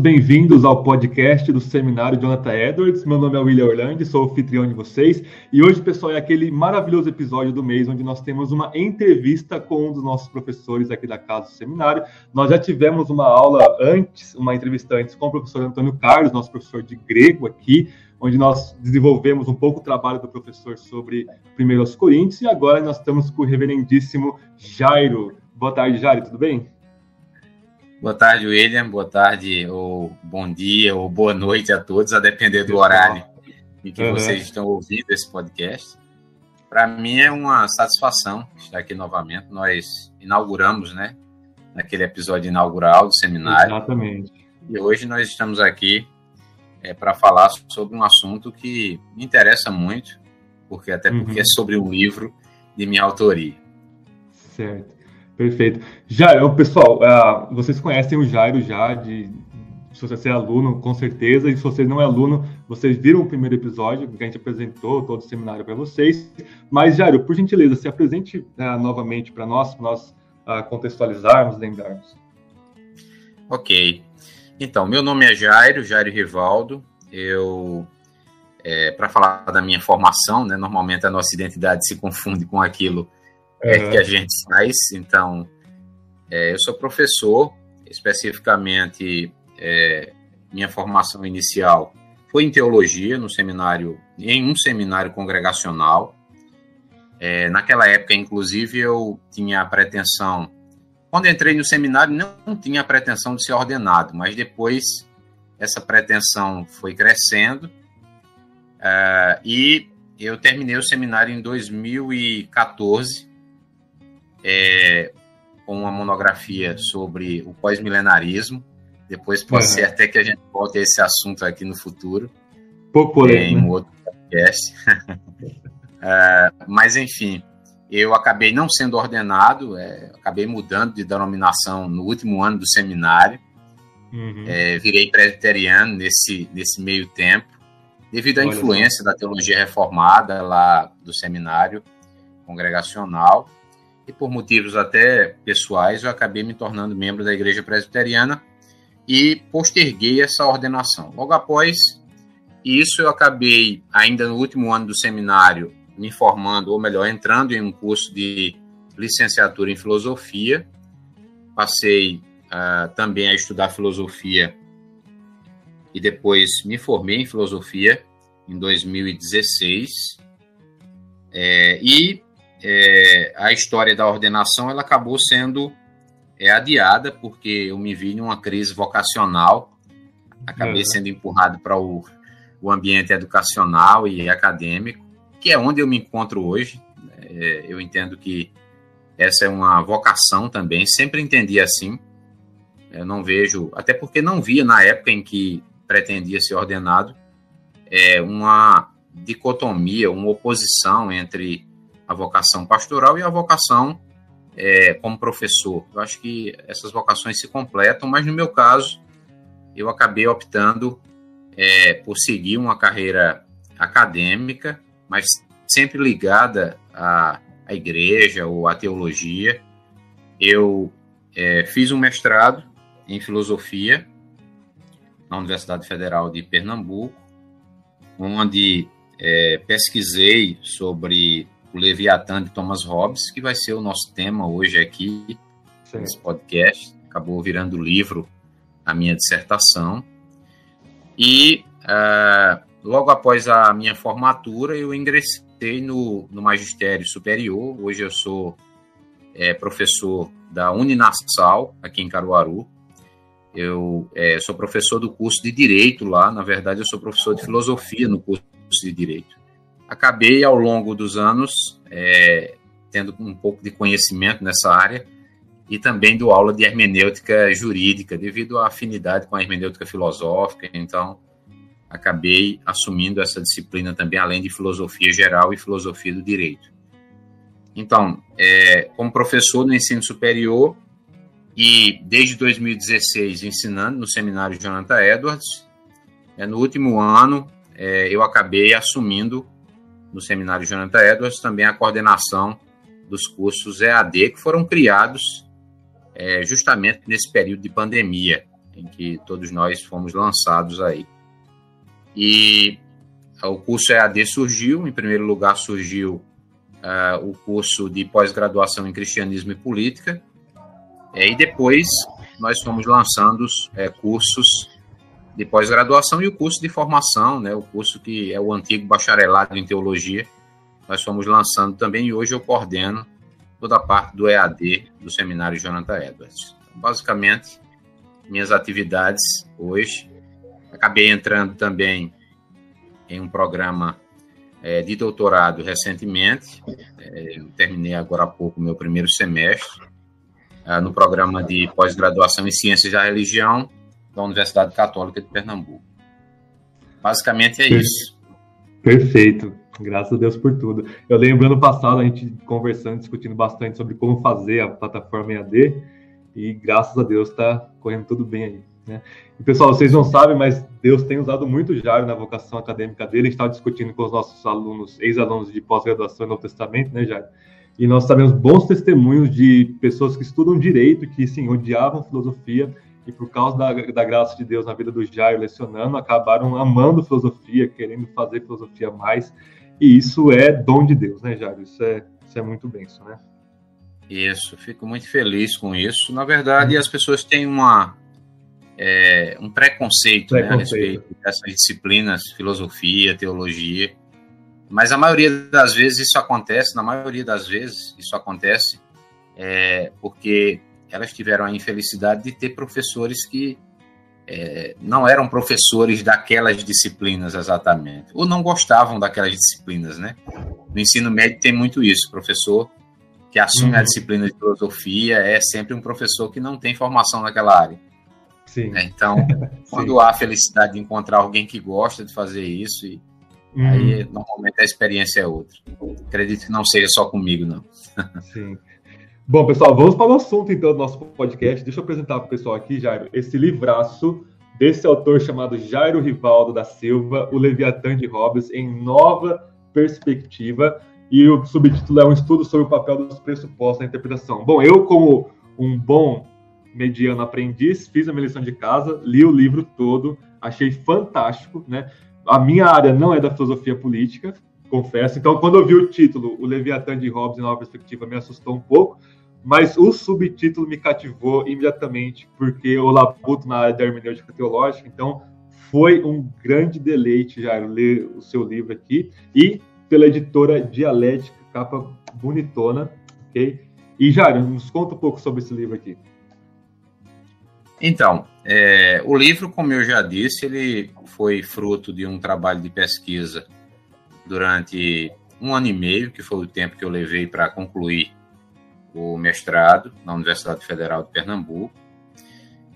bem-vindos ao podcast do Seminário Jonathan Edwards. Meu nome é William Orlando, sou anfitrião de vocês. E hoje, pessoal, é aquele maravilhoso episódio do mês onde nós temos uma entrevista com um dos nossos professores aqui da casa do seminário. Nós já tivemos uma aula antes, uma entrevista antes com o professor Antônio Carlos, nosso professor de grego aqui, onde nós desenvolvemos um pouco o trabalho do professor sobre 1 Coríntios. E agora nós estamos com o reverendíssimo Jairo. Boa tarde, Jairo, tudo bem? Boa tarde, William. Boa tarde, ou bom dia, ou boa noite a todos, a depender do horário em que uhum. vocês estão ouvindo esse podcast. Para mim é uma satisfação estar aqui novamente. Nós inauguramos, né, naquele episódio inaugural do seminário. Exatamente. E hoje nós estamos aqui é, para falar sobre um assunto que me interessa muito, porque até porque uhum. é sobre um livro de minha autoria. Certo. Perfeito. Jairo, pessoal, uh, vocês conhecem o Jairo já de se você é aluno, com certeza, e se você não é aluno, vocês viram o primeiro episódio que a gente apresentou todo o seminário para vocês. Mas, Jairo, por gentileza, se apresente uh, novamente para nós, para nós uh, contextualizarmos, lembrarmos. Ok. Então, meu nome é Jairo, Jairo Rivaldo. Eu, é, para falar da minha formação, né, normalmente a nossa identidade se confunde com aquilo é, que a gente faz. Então, é, eu sou professor, especificamente é, minha formação inicial foi em teologia no seminário, em um seminário congregacional. É, naquela época, inclusive, eu tinha a pretensão, quando entrei no seminário, não tinha a pretensão de ser ordenado, mas depois essa pretensão foi crescendo uh, e eu terminei o seminário em 2014 é, com uma monografia sobre o pós-milenarismo. Depois pode uhum. ser até que a gente volte a esse assunto aqui no futuro. Pouco polêmico. Em um né? outro podcast. uh, mas, enfim, eu acabei não sendo ordenado, é, acabei mudando de denominação no último ano do seminário. Uhum. É, virei presbiteriano nesse, nesse meio tempo, devido à Olha influência da teologia reformada lá do seminário congregacional e por motivos até pessoais eu acabei me tornando membro da Igreja Presbiteriana e posterguei essa ordenação. Logo após isso, eu acabei, ainda no último ano do seminário, me formando, ou melhor, entrando em um curso de licenciatura em filosofia. Passei uh, também a estudar filosofia e depois me formei em filosofia em 2016. É, e é, a história da ordenação ela acabou sendo é, adiada porque eu me vi numa crise vocacional, acabei uhum. sendo empurrado para o, o ambiente educacional e acadêmico, que é onde eu me encontro hoje. É, eu entendo que essa é uma vocação também, sempre entendi assim. Eu não vejo, até porque não via na época em que pretendia ser ordenado, é, uma dicotomia, uma oposição entre a vocação pastoral e a vocação é, como professor. Eu acho que essas vocações se completam, mas no meu caso, eu acabei optando é, por seguir uma carreira acadêmica, mas sempre ligada à, à igreja ou à teologia. Eu é, fiz um mestrado em filosofia na Universidade Federal de Pernambuco, onde é, pesquisei sobre o Leviatã de Thomas Hobbes, que vai ser o nosso tema hoje aqui, Sim. nesse podcast. Acabou virando livro a minha dissertação. E uh, logo após a minha formatura, eu ingressei no, no magistério superior. Hoje eu sou é, professor da Uninasal, aqui em Caruaru. Eu é, sou professor do curso de Direito lá. Na verdade, eu sou professor de Filosofia no curso de Direito acabei ao longo dos anos é, tendo um pouco de conhecimento nessa área e também do aula de hermenêutica jurídica, devido à afinidade com a hermenêutica filosófica. Então, acabei assumindo essa disciplina também, além de filosofia geral e filosofia do direito. Então, é, como professor no ensino superior e desde 2016 ensinando no seminário Jonathan Edwards, é, no último ano é, eu acabei assumindo no Seminário Jonathan Edwards, também a coordenação dos cursos EAD, que foram criados é, justamente nesse período de pandemia, em que todos nós fomos lançados aí. E o curso EAD surgiu, em primeiro lugar surgiu uh, o curso de pós-graduação em Cristianismo e Política, é, e depois nós fomos lançando é, cursos de pós-graduação e o curso de formação, né, o curso que é o antigo bacharelado em Teologia, nós fomos lançando também e hoje eu coordeno toda a parte do EAD do Seminário Jonathan Edwards. Então, basicamente, minhas atividades hoje, acabei entrando também em um programa é, de doutorado recentemente, é, terminei agora há pouco meu primeiro semestre, é, no programa de pós-graduação em Ciências da Religião da Universidade Católica de Pernambuco. Basicamente é isso. Perfeito. Graças a Deus por tudo. Eu lembro ano passado a gente conversando, discutindo bastante sobre como fazer a plataforma EAD e graças a Deus está correndo tudo bem aí. Né? E pessoal, vocês não sabem, mas Deus tem usado muito Jairo na vocação acadêmica dele. A gente estava discutindo com os nossos alunos, ex-alunos de pós-graduação no Novo Testamento, né, Jairo? E nós sabemos bons testemunhos de pessoas que estudam direito, que sim, odiavam filosofia e por causa da, da graça de Deus na vida do Jairo lecionando, acabaram amando filosofia, querendo fazer filosofia mais. E isso é dom de Deus, né, Jairo? Isso é, isso é muito benção, né? Isso, fico muito feliz com isso. Na verdade, as pessoas têm uma, é, um preconceito, preconceito. Né, a respeito dessas disciplinas, filosofia, teologia. Mas a maioria das vezes isso acontece, na maioria das vezes isso acontece é, porque elas tiveram a infelicidade de ter professores que é, não eram professores daquelas disciplinas exatamente, ou não gostavam daquelas disciplinas, né? No ensino médio tem muito isso, professor que assume uhum. a disciplina de filosofia é sempre um professor que não tem formação naquela área. Sim. É, então, quando há a felicidade de encontrar alguém que gosta de fazer isso, e uhum. aí normalmente a experiência é outra. Acredito que não seja só comigo, não. Sim. Bom, pessoal, vamos para o assunto então do nosso podcast. Deixa eu apresentar para o pessoal aqui, Jairo, esse livraço desse autor chamado Jairo Rivaldo da Silva, O Leviatã de Hobbes, em nova perspectiva. E o subtítulo é um estudo sobre o papel dos pressupostos na interpretação. Bom, eu, como um bom mediano aprendiz, fiz a minha lição de casa, li o livro todo, achei fantástico, né? A minha área não é da filosofia política, confesso. Então, quando eu vi o título, O Leviatã de Hobbes em Nova Perspectiva, me assustou um pouco mas o subtítulo me cativou imediatamente, porque eu labuto na área da hermenêutica teológica, então foi um grande deleite já ler o seu livro aqui, e pela editora Dialética, capa bonitona, ok? E Jairo, nos conta um pouco sobre esse livro aqui. Então, é, o livro, como eu já disse, ele foi fruto de um trabalho de pesquisa durante um ano e meio, que foi o tempo que eu levei para concluir o mestrado na Universidade Federal de Pernambuco.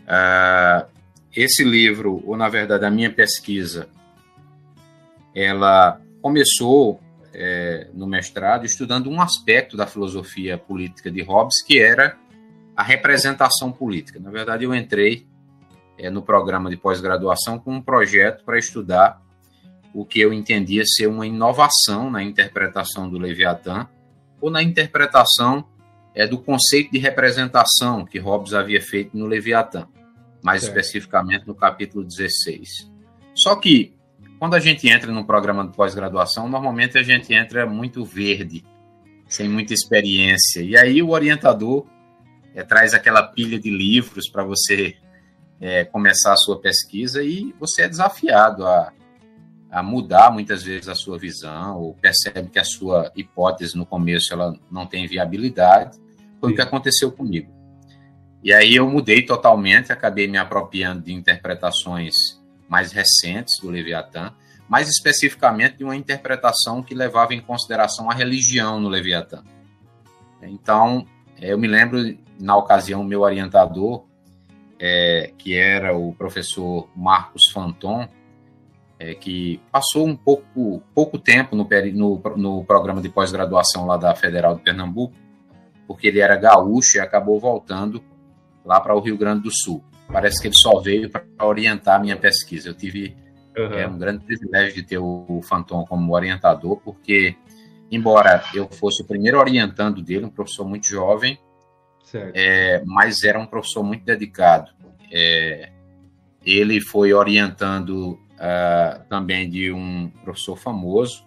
Uh, esse livro, ou na verdade a minha pesquisa, ela começou é, no mestrado estudando um aspecto da filosofia política de Hobbes, que era a representação política. Na verdade, eu entrei é, no programa de pós-graduação com um projeto para estudar o que eu entendia ser uma inovação na interpretação do Leviatã ou na interpretação é do conceito de representação que Hobbes havia feito no Leviatã, mais especificamente no capítulo 16. Só que, quando a gente entra num programa de pós-graduação, normalmente a gente entra muito verde, sem muita experiência. E aí o orientador é, traz aquela pilha de livros para você é, começar a sua pesquisa e você é desafiado a, a mudar muitas vezes a sua visão ou percebe que a sua hipótese no começo ela não tem viabilidade foi o que aconteceu comigo. E aí eu mudei totalmente, acabei me apropriando de interpretações mais recentes do Leviatã, mais especificamente de uma interpretação que levava em consideração a religião no Leviatã. Então, é, eu me lembro, na ocasião, meu orientador, é, que era o professor Marcos Fanton, é, que passou um pouco, pouco tempo no, no, no programa de pós-graduação lá da Federal de Pernambuco, porque ele era gaúcho e acabou voltando lá para o Rio Grande do Sul. Parece que ele só veio para orientar a minha pesquisa. Eu tive uhum. é, um grande privilégio de ter o Fanton como orientador, porque, embora eu fosse o primeiro orientando dele, um professor muito jovem, é, mas era um professor muito dedicado. É, ele foi orientando uh, também de um professor famoso,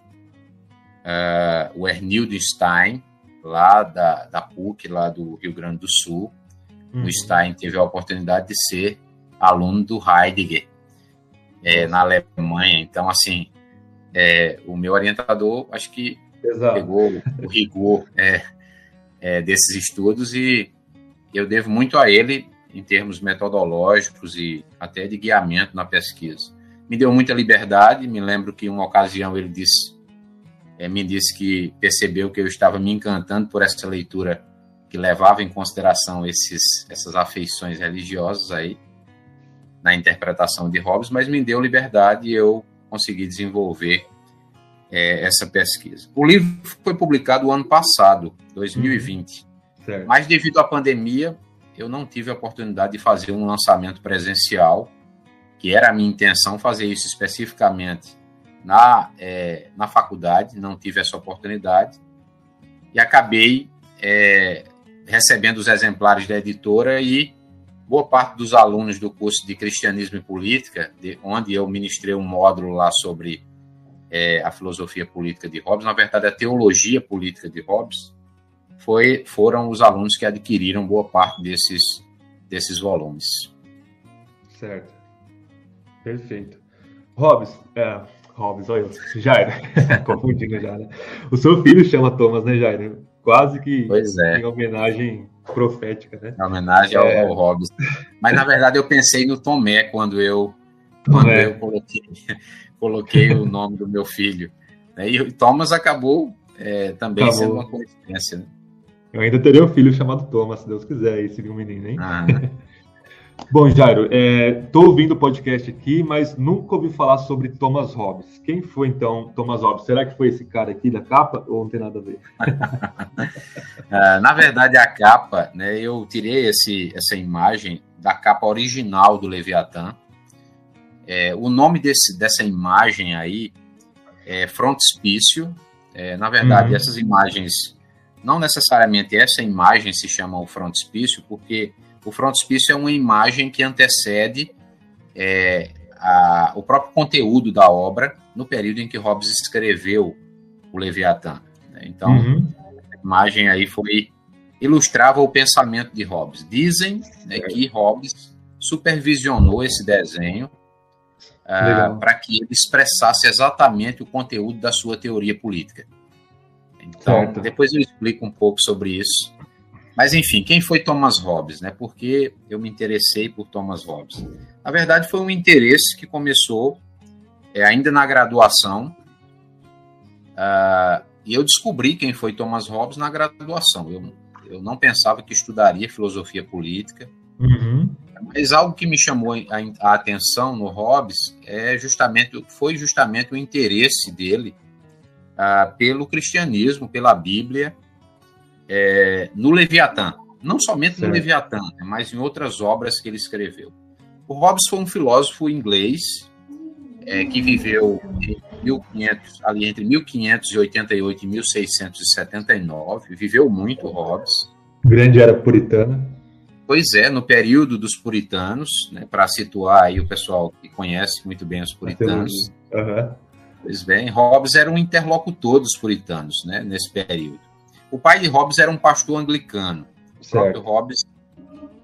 uh, o Ernildo Stein, lá da, da PUC, lá do Rio Grande do Sul. Uhum. O Stein teve a oportunidade de ser aluno do Heidegger é, na Alemanha. Então, assim, é, o meu orientador, acho que Exato. pegou o rigor é, é, desses estudos e eu devo muito a ele em termos metodológicos e até de guiamento na pesquisa. Me deu muita liberdade, me lembro que uma ocasião ele disse, me disse que percebeu que eu estava me encantando por essa leitura que levava em consideração esses, essas afeições religiosas aí na interpretação de Hobbes, mas me deu liberdade e eu consegui desenvolver é, essa pesquisa. O livro foi publicado o ano passado, 2020, uhum. mas devido à pandemia, eu não tive a oportunidade de fazer um lançamento presencial, que era a minha intenção fazer isso especificamente na, é, na faculdade, não tive essa oportunidade, e acabei é, recebendo os exemplares da editora e boa parte dos alunos do curso de Cristianismo e Política, de, onde eu ministrei um módulo lá sobre é, a filosofia política de Hobbes, na verdade a teologia política de Hobbes, foi, foram os alunos que adquiriram boa parte desses, desses volumes. Certo. Perfeito. Hobbes, é, Hobbes, olha eu, Jair, confundindo já, né? O seu filho chama Thomas, né, Jair? Quase que pois é. em homenagem profética, né? Em homenagem ao, é... ao Hobbes. Mas, na verdade, eu pensei no Tomé quando eu, quando eu coloquei, coloquei o nome do meu filho. Né? E Thomas acabou é, também acabou. sendo uma coincidência, né? Eu ainda teria um filho chamado Thomas, se Deus quiser, e seria um menino, hein? Ah. Bom, Jairo, estou é, ouvindo o podcast aqui, mas nunca ouvi falar sobre Thomas Hobbes. Quem foi então Thomas Hobbes? Será que foi esse cara aqui da capa ou não tem nada a ver? uh, na verdade, a capa, né, eu tirei esse, essa imagem da capa original do Leviatã. É, o nome desse, dessa imagem aí é frontispício. É, na verdade, uhum. essas imagens não necessariamente essa imagem se chama o frontispício, porque o frontispício é uma imagem que antecede é, a, o próprio conteúdo da obra no período em que Hobbes escreveu o Leviatã. Né? Então, uhum. a imagem aí foi ilustrava o pensamento de Hobbes. Dizem né, que Hobbes supervisionou esse desenho uh, para que ele expressasse exatamente o conteúdo da sua teoria política. Então, certo. depois eu explico um pouco sobre isso. Mas, enfim, quem foi Thomas Hobbes? Né? Por que eu me interessei por Thomas Hobbes? Na verdade, foi um interesse que começou é, ainda na graduação. Uh, e eu descobri quem foi Thomas Hobbes na graduação. Eu, eu não pensava que estudaria filosofia política. Uhum. Mas algo que me chamou a, a, atenção no Hobbes é justamente, foi justamente o interesse dele ah, pelo cristianismo, pela Bíblia, é, no Leviatã. Não somente no Leviatã, né, mas em outras obras que ele escreveu. O Hobbes foi um filósofo inglês é, que viveu 1500, ali entre 1588 e 1679. Viveu muito, Hobbes. Grande era puritana. Pois é, no período dos puritanos, né, para situar aí o pessoal que conhece muito bem os puritanos. Uhum. Pois bem, Hobbes era um interlocutor dos puritanos, né, nesse período. O pai de Hobbes era um pastor anglicano. O próprio Hobbes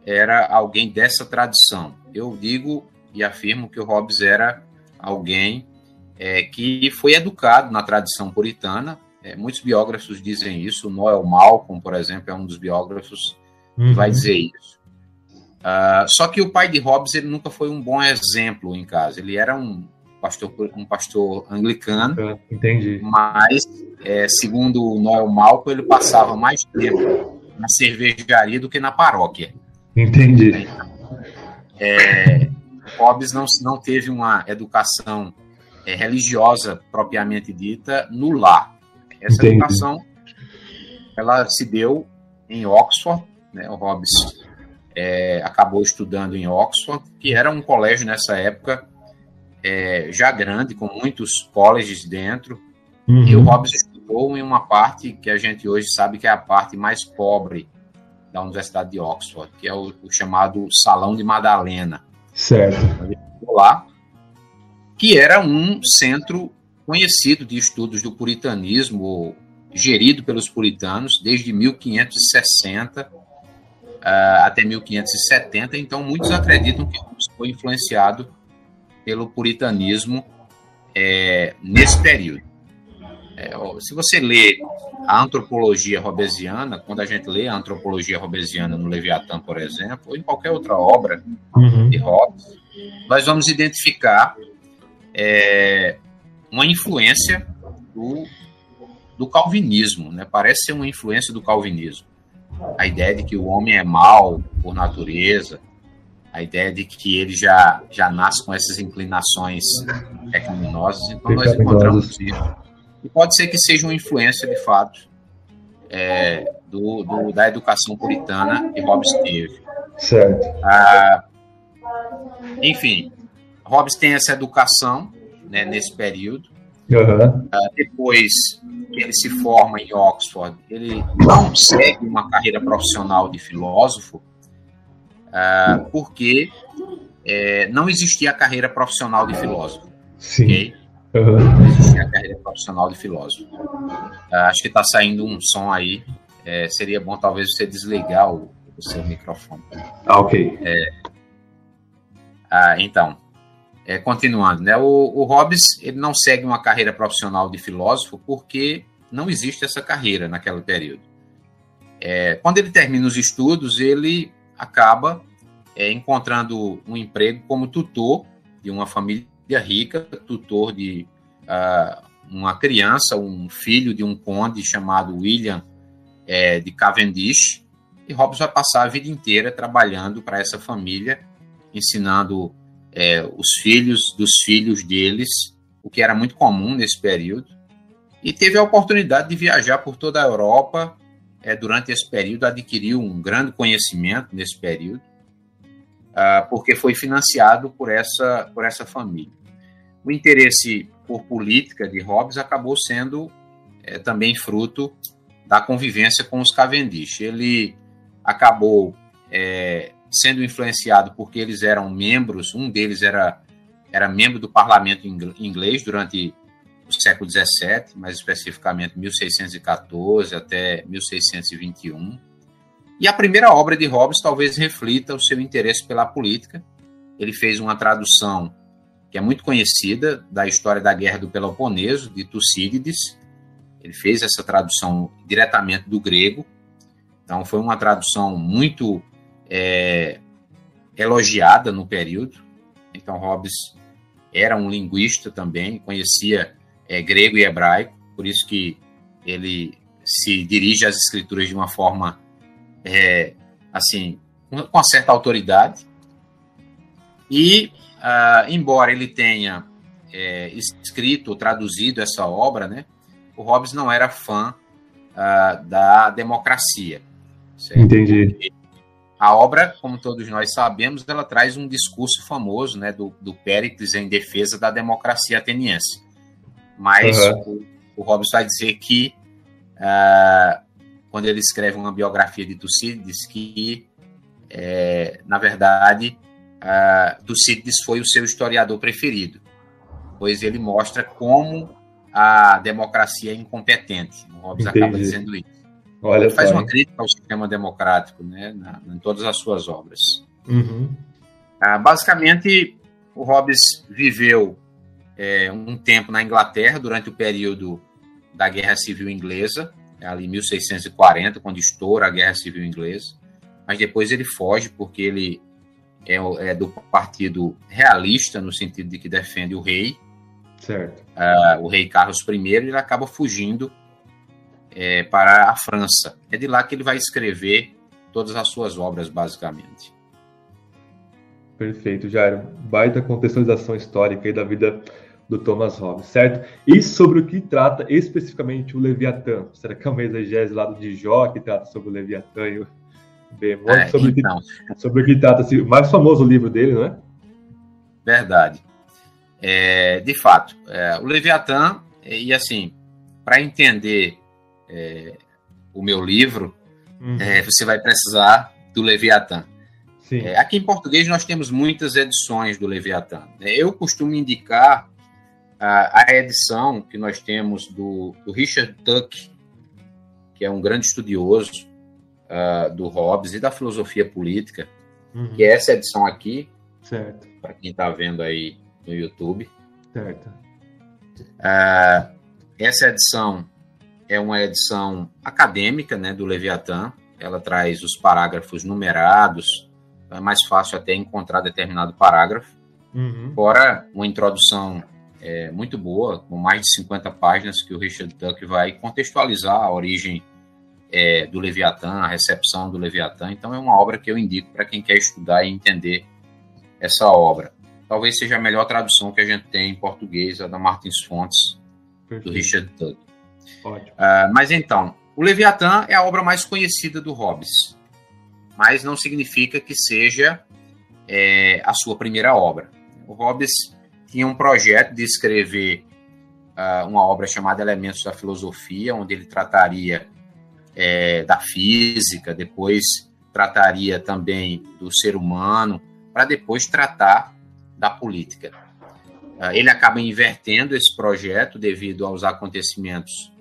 era alguém dessa tradição. Eu digo e afirmo que o Hobbes era alguém é, que foi educado na tradição puritana. É, muitos biógrafos dizem isso. Noel Malcolm, por exemplo, é um dos biógrafos uhum. que vai dizer isso. Uh, só que o pai de Hobbes ele nunca foi um bom exemplo em casa. Ele era um pastor, um pastor anglicano. Entendi. Mas, é, segundo o Noel Malco, ele passava mais tempo na cervejaria do que na paróquia. Entendi. É, Hobbes não, não teve uma educação é, religiosa propriamente dita no lar. Essa Entendi. educação ela se deu em Oxford, né? O Hobbes é, acabou estudando em Oxford, que era um colégio nessa época é, já grande, com muitos colleges dentro. Uhum. E o Hobbes estudou em uma parte que a gente hoje sabe que é a parte mais pobre da Universidade de Oxford, que é o, o chamado Salão de Madalena. Certo. Lá, que era um centro conhecido de estudos do puritanismo, gerido pelos puritanos desde 1560 uh, ah, até 1570. Então, muitos acreditam que foi influenciado pelo puritanismo é, nesse período. É, se você lê a antropologia robesiana, quando a gente lê a antropologia robesiana no Leviatã, por exemplo, ou em qualquer outra obra uhum. de Hobbes, nós vamos identificar é, uma influência do, do calvinismo, né? parece ser uma influência do calvinismo. A ideia de que o homem é mau por natureza, a ideia de que ele já, já nasce com essas inclinações pecaminosas, então nós encontramos isso. E pode ser que seja uma influência, de fato, é, do, do, da educação puritana que Hobbes teve. Certo. Ah, enfim, Hobbes tem essa educação né, nesse período. Uhum. Ah, depois que ele se forma em Oxford, ele não segue uma carreira profissional de filósofo, uh, porque é, não existia a carreira profissional de filósofo. Sim. Okay? Uhum. A carreira profissional de filósofo. Uh, acho que está saindo um som aí. É, seria bom talvez você desligar o, o seu microfone. Ah, ok. É, ah, então, é, continuando, né? O, o Hobbes ele não segue uma carreira profissional de filósofo porque não existe essa carreira naquele período. É, quando ele termina os estudos, ele acaba é, encontrando um emprego como tutor de uma família rica, tutor de uh, uma criança, um filho de um conde chamado William é, de Cavendish. E Hobbes vai passar a vida inteira trabalhando para essa família, ensinando é, os filhos dos filhos deles, o que era muito comum nesse período. E teve a oportunidade de viajar por toda a Europa é, durante esse período, adquiriu um grande conhecimento nesse período, porque foi financiado por essa, por essa família. O interesse por política de Hobbes acabou sendo é, também fruto da convivência com os Cavendish. Ele acabou é, sendo influenciado porque eles eram membros, um deles era, era membro do parlamento inglês durante do século XVII, mais especificamente 1614 até 1621. E a primeira obra de Hobbes talvez reflita o seu interesse pela política. Ele fez uma tradução que é muito conhecida da história da Guerra do Peloponeso, de Tucídides. Ele fez essa tradução diretamente do grego. Então, foi uma tradução muito é, elogiada no período. Então, Hobbes era um linguista também, conhecia é, grego e hebraico, por isso que ele se dirige às escrituras de uma forma é, assim com uma certa autoridade e uh, embora ele tenha é, escrito traduzido essa obra né o Hobbes não era fã uh, da democracia certo? entendi a obra como todos nós sabemos ela traz um discurso famoso né do, do Péricles em defesa da democracia ateniense mas uhum. o, o Hobbes vai dizer que, uh, quando ele escreve uma biografia de Tucídides, que, é, na verdade, Tucídides foi o seu historiador preferido, pois ele mostra como a democracia é incompetente. O Hobbes Entendi. acaba dizendo isso. Olha ele faz uma crítica ao sistema democrático né, na, em todas as suas obras. Uhum. Uh, basicamente, o Hobbes viveu é, um tempo na Inglaterra durante o período da Guerra Civil Inglesa, ali 1640, quando estoura a Guerra Civil Inglesa. Mas depois ele foge porque ele é, é do partido realista, no sentido de que defende o rei. Certo. Uh, o rei Carlos I, ele acaba fugindo é, para a França. É de lá que ele vai escrever todas as suas obras, basicamente. Perfeito, Jairo. Baita contextualização histórica aí da vida do Thomas Hobbes, certo? E sobre o que trata especificamente o Leviatã? Será que é uma exegese lá de Jó que trata sobre o Leviatã e o Behemoth? É, sobre, então. o que, sobre o que trata assim, o mais famoso livro dele, não é? Verdade. É, de fato, é, o Leviatã, e assim, para entender é, o meu livro, uhum. É, você vai precisar do Leviatã. É, aqui em português nós temos muitas edições do Leviatã. É, eu costumo indicar a, a edição que nós temos do, do, Richard Tuck, que é um grande estudioso uh, do Hobbes e da filosofia política, uhum. que é essa edição aqui, para quem está vendo aí no YouTube. Certo. Uh, essa edição é uma edição acadêmica né, do Leviatã. Ela traz os parágrafos numerados, é mais fácil até encontrar determinado parágrafo. Uhum. Fora uma introdução é, muito boa, com mais de 50 páginas, que o Richard Tuck vai contextualizar a origem é, do Leviatã, a recepção do Leviatã. Então, é uma obra que eu indico para quem quer estudar e entender essa obra. Talvez seja a melhor tradução que a gente tem em português, a da Martins Fontes, Perfeito. do Richard Tuck. Uh, mas então, o Leviatã é a obra mais conhecida do Hobbes, mas não significa que seja é, a sua primeira obra. O Hobbes tinha um projeto de escrever uh, uma obra chamada Elementos da Filosofia, onde ele trataria é, da física, depois trataria também do ser humano, para depois tratar da política. Uh, ele acaba invertendo esse projeto devido aos acontecimentos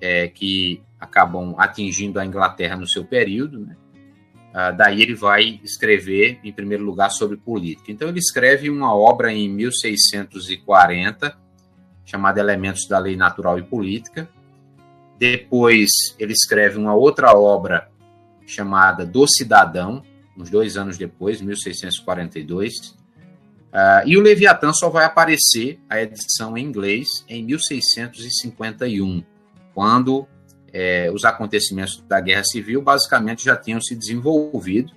é, que acabam atingindo a Inglaterra no seu período, né? Ah, daí ele vai escrever, em primeiro lugar, sobre política. Então ele escreve uma obra em 1640, chamada Elementos da Lei Natural e Política. Depois ele escreve uma outra obra chamada Do Cidadão, uns dois anos depois, 1642. Uh, ah, e o Leviatã só vai aparecer, a edição em inglês, em 1651 quando é, os acontecimentos da Guerra Civil basicamente já tinham se desenvolvido.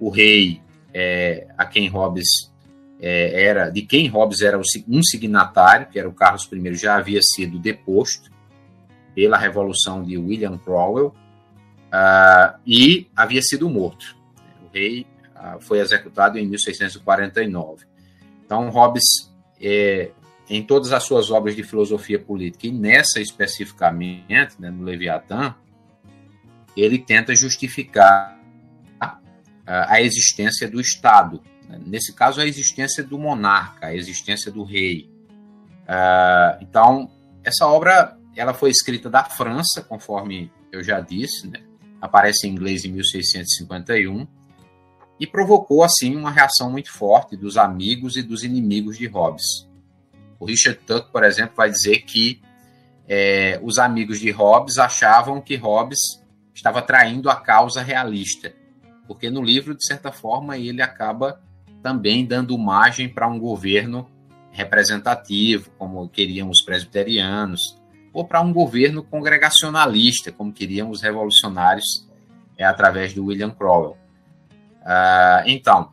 O rei, é, a quem Hobbes é, era, de quem Hobbes era um signatário, que era o Carlos I, já havia sido deposto pela revolução de William Cromwell uh, e havia sido morto. O rei uh, foi executado em 1649. Então Hobbes é, em todas as suas obras de filosofia política, e nessa especificamente, né, no Leviatã, ele tenta justificar a, a existência do Estado. Nesse caso, a existência do monarca, a existência do rei. Uh, então, essa obra ela foi escrita da França, conforme eu já disse, né? aparece em inglês em 1651, e provocou, assim, uma reação muito forte dos amigos e dos inimigos de Hobbes. O Richard Tuck, por exemplo, vai dizer que é, os amigos de Hobbes achavam que Hobbes estava traindo a causa realista, porque no livro, de certa forma, ele acaba também dando margem para um governo representativo, como queriam os presbiterianos, ou para um governo congregacionalista, como queriam os revolucionários é, através do William Cromwell. Uh, então,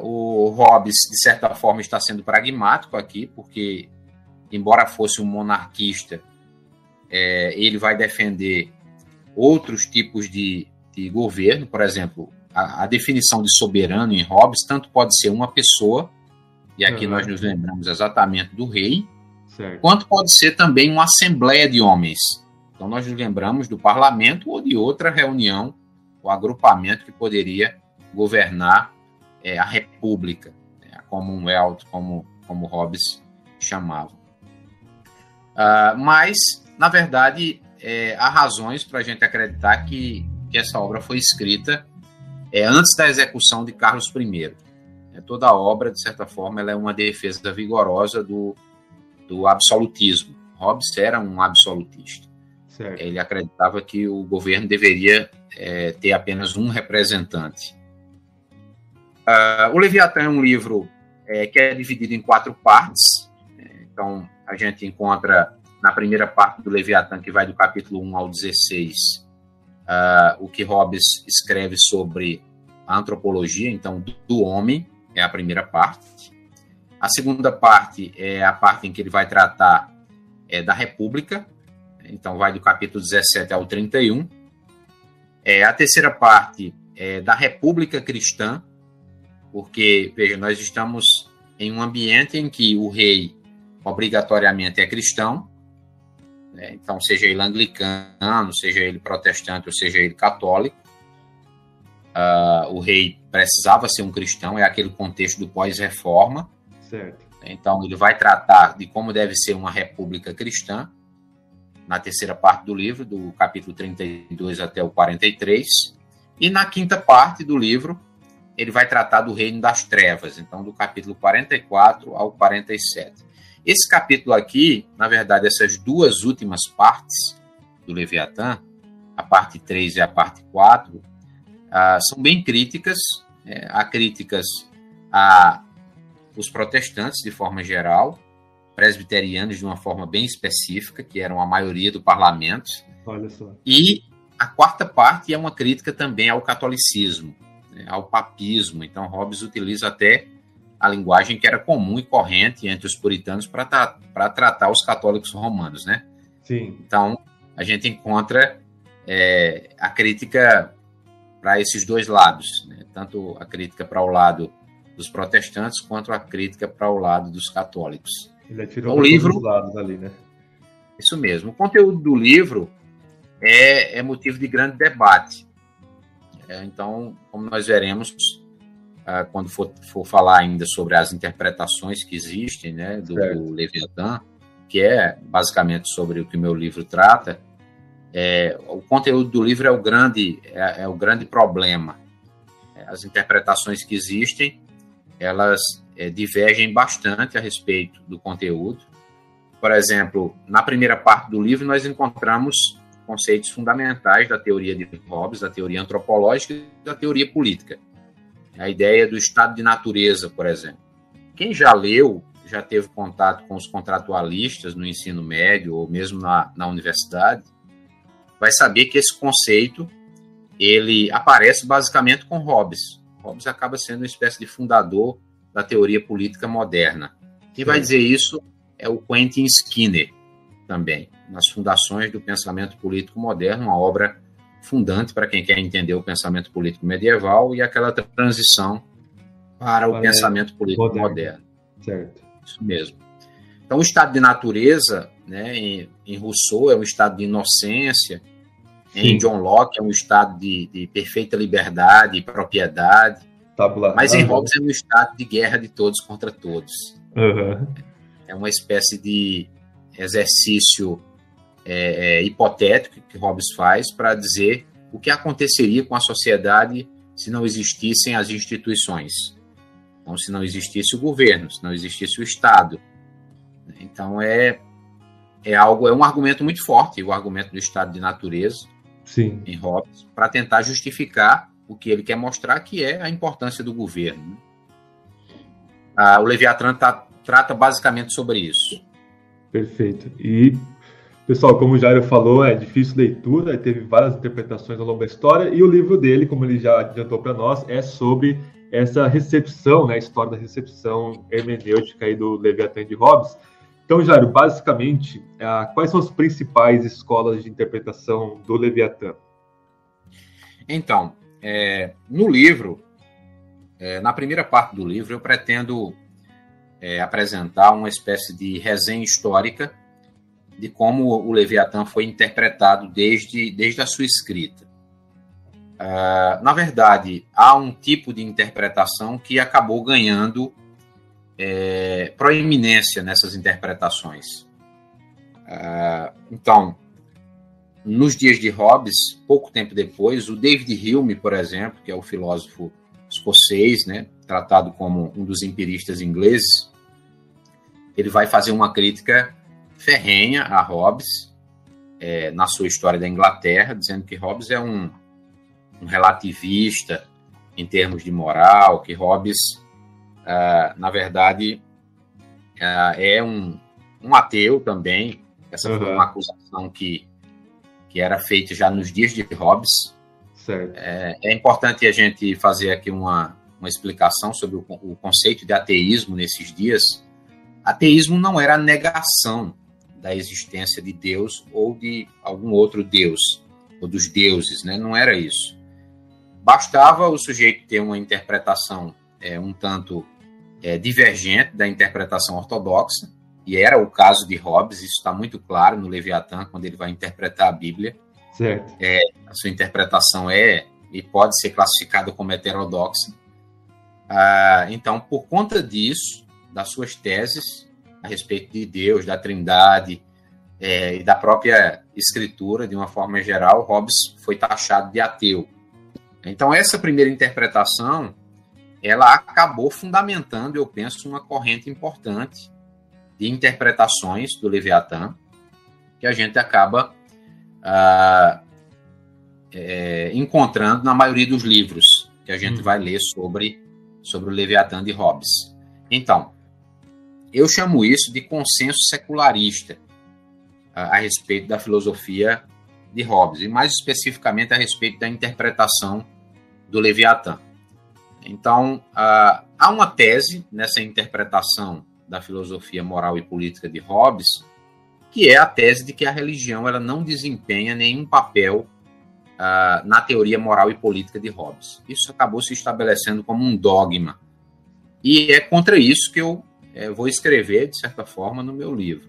o Hobbes, de certa forma, está sendo pragmático aqui, porque, embora fosse um monarquista, é, ele vai defender outros tipos de, de governo, por exemplo, a, a, definição de soberano em Hobbes tanto pode ser uma pessoa, e aqui uhum. nós nos lembramos exatamente do rei, certo. quanto pode ser também uma assembleia de homens. Então nós nos lembramos do parlamento ou de outra reunião, o agrupamento que poderia governar é, a República, né, a Commonwealth, como, como Hobbes chamava. Uh, mas, na verdade, é, há razões para a gente acreditar que, que essa obra foi escrita é, antes da execução de Carlos I. É, toda a obra, de certa forma, ela é uma defesa vigorosa do, do absolutismo. Hobbes era um absolutista. Certo. Ele acreditava que o governo deveria é, ter apenas um representante. Uh, o Leviatã é um livro é, que é dividido em quatro partes. Então, a gente encontra na primeira parte do Leviatã, que vai do capítulo 1 ao 16, uh, ah, o que Hobbes escreve sobre a antropologia, então, do homem, é a primeira parte. A segunda parte é a parte em que ele vai tratar é, da República, então vai do capítulo 17 ao 31. É, a terceira parte é da República Cristã, porque, veja, nós estamos em um ambiente em que o rei obrigatoriamente é cristão, né? então, seja ele anglicano, seja ele protestante ou seja ele católico. uh, o rei precisava ser um cristão, é aquele contexto do pós-reforma. Certo. Então, ele vai tratar de como deve ser uma república cristã, na terceira parte do livro, do capítulo 32 até o 43. E na quinta parte do livro, ele vai tratar do reino das trevas, então do capítulo 44 ao 47. Esse capítulo aqui, na verdade, essas duas últimas partes do Leviatã, a parte 3 e a parte 4, ah, são bem críticas. É, há críticas a os protestantes de forma geral, presbiterianos de uma forma bem específica, que eram a maioria do parlamento. Olha só. E a quarta parte é uma crítica também ao catolicismo, né, ao papismo. Então, Hobbes utiliza até a linguagem que era comum e corrente entre os puritanos para tra tratar os católicos romanos, né? Sim. Então, a gente encontra é, a crítica para esses dois lados, né? tanto a crítica para o lado dos protestantes quanto a crítica para o lado dos católicos. Ele atirou o livro lados ali, né? Isso mesmo. O conteúdo do livro é, é motivo de grande debate. É, então, como nós veremos ah, quando for, for falar ainda sobre as interpretações que existem, né, do, do Leviatã, que é basicamente sobre o que o meu livro trata, é, o conteúdo do livro é o grande, é, é o grande problema. É, as interpretações que existem, elas é, divergem bastante a respeito do conteúdo. Por exemplo, na primeira parte do livro, nós encontramos conceitos fundamentais da teoria de Hobbes, da teoria antropológica e da teoria política. A ideia do estado de natureza, por exemplo. Quem já leu, já teve contato com os contratualistas no ensino médio ou mesmo na, na universidade, vai saber que esse conceito ele aparece basicamente com Hobbes. Hobbes acaba sendo uma espécie de fundador da teoria política moderna. Quem vai dizer isso é o Quentin Skinner, também, nas Fundações do Pensamento Político Moderno, uma obra fundante para quem quer entender o pensamento político medieval e aquela transição para o pensamento político moderno. moderno. Certo. Isso mesmo. Então, o estado de natureza, né, em, em Rousseau, é um estado de inocência, Sim. em John Locke é um estado de, de perfeita liberdade e propriedade, Tabula mas em Hobbes é um estado de guerra de todos contra todos. Uhum. É uma espécie de exercício é, é, hipotético que Hobbes faz para dizer o que aconteceria com a sociedade se não existissem as instituições. Então, se não existisse o governo, se não existisse o Estado. Então, é, é algo, é um argumento muito forte, o argumento do estado de natureza Sim. em Hobbes, para tentar justificar o que ele quer mostrar, que é a importância do governo. Né? Ah, o Leviathan tá, trata basicamente sobre isso. Perfeito. E, pessoal, como o Jairo falou, é difícil leitura, teve várias interpretações ao longo da história, e o livro dele, como ele já adiantou para nós, é sobre essa recepção, né, a história da recepção hermenêutica aí do Leviathan de Hobbes. Então, Jairo, basicamente, ah, quais são as principais escolas de interpretação do Leviatã? Então, é, no livro, é, na primeira parte do livro, eu pretendo é, apresentar uma espécie de resenha histórica de como o Leviatã foi interpretado desde, desde a sua escrita. Uh, na verdade, há um tipo de interpretação que acabou ganhando é, proeminência nessas interpretações. Uh, então, nos dias de Hobbes, pouco tempo depois, o David Hume, por exemplo, que é o filósofo escocês, né, tratado como um dos empiristas ingleses, ele vai fazer uma crítica ferrenha a Hobbes é, na sua história da Inglaterra, dizendo que Hobbes é um, um relativista em termos de moral, que Hobbes, uh, na verdade, uh, é um, um ateu também. Essa uhum. foi uma acusação que que era feita já nos dias de Hobbes. É, é, importante a gente fazer aqui uma, uma explicação sobre o, o conceito de ateísmo nesses dias. Ateísmo não era a negação da existência de Deus ou de algum outro Deus, ou dos deuses, né? não era isso. Bastava o sujeito ter uma interpretação é, um tanto é, divergente da interpretação ortodoxa, e era o caso de Hobbes, isso está muito claro no Leviatã, quando ele vai interpretar a Bíblia. Certo. É, a sua interpretação é e pode ser classificada como heterodoxa. Uh, então, por conta disso, das suas teses a respeito de Deus, da Trindade é, e da própria Escritura, de uma forma geral, Hobbes foi taxado de ateu. Então, essa primeira interpretação, ela acabou fundamentando, eu penso, uma corrente importante de interpretações do Leviatã, que a gente acaba ah, é, encontrando na maioria dos livros que a gente hum. vai ler sobre, sobre o Leviatã de Hobbes. Então, eu chamo isso de consenso secularista a, a respeito da filosofia de Hobbes, e mais especificamente a respeito da interpretação do Leviatã. Então, há uma tese nessa interpretação da filosofia moral e política de Hobbes, que é a tese de que a religião ela não desempenha nenhum papel na teoria moral e política de Hobbes. Isso acabou se estabelecendo como um dogma. E é contra isso que eu é, vou escrever, de certa forma, no meu livro.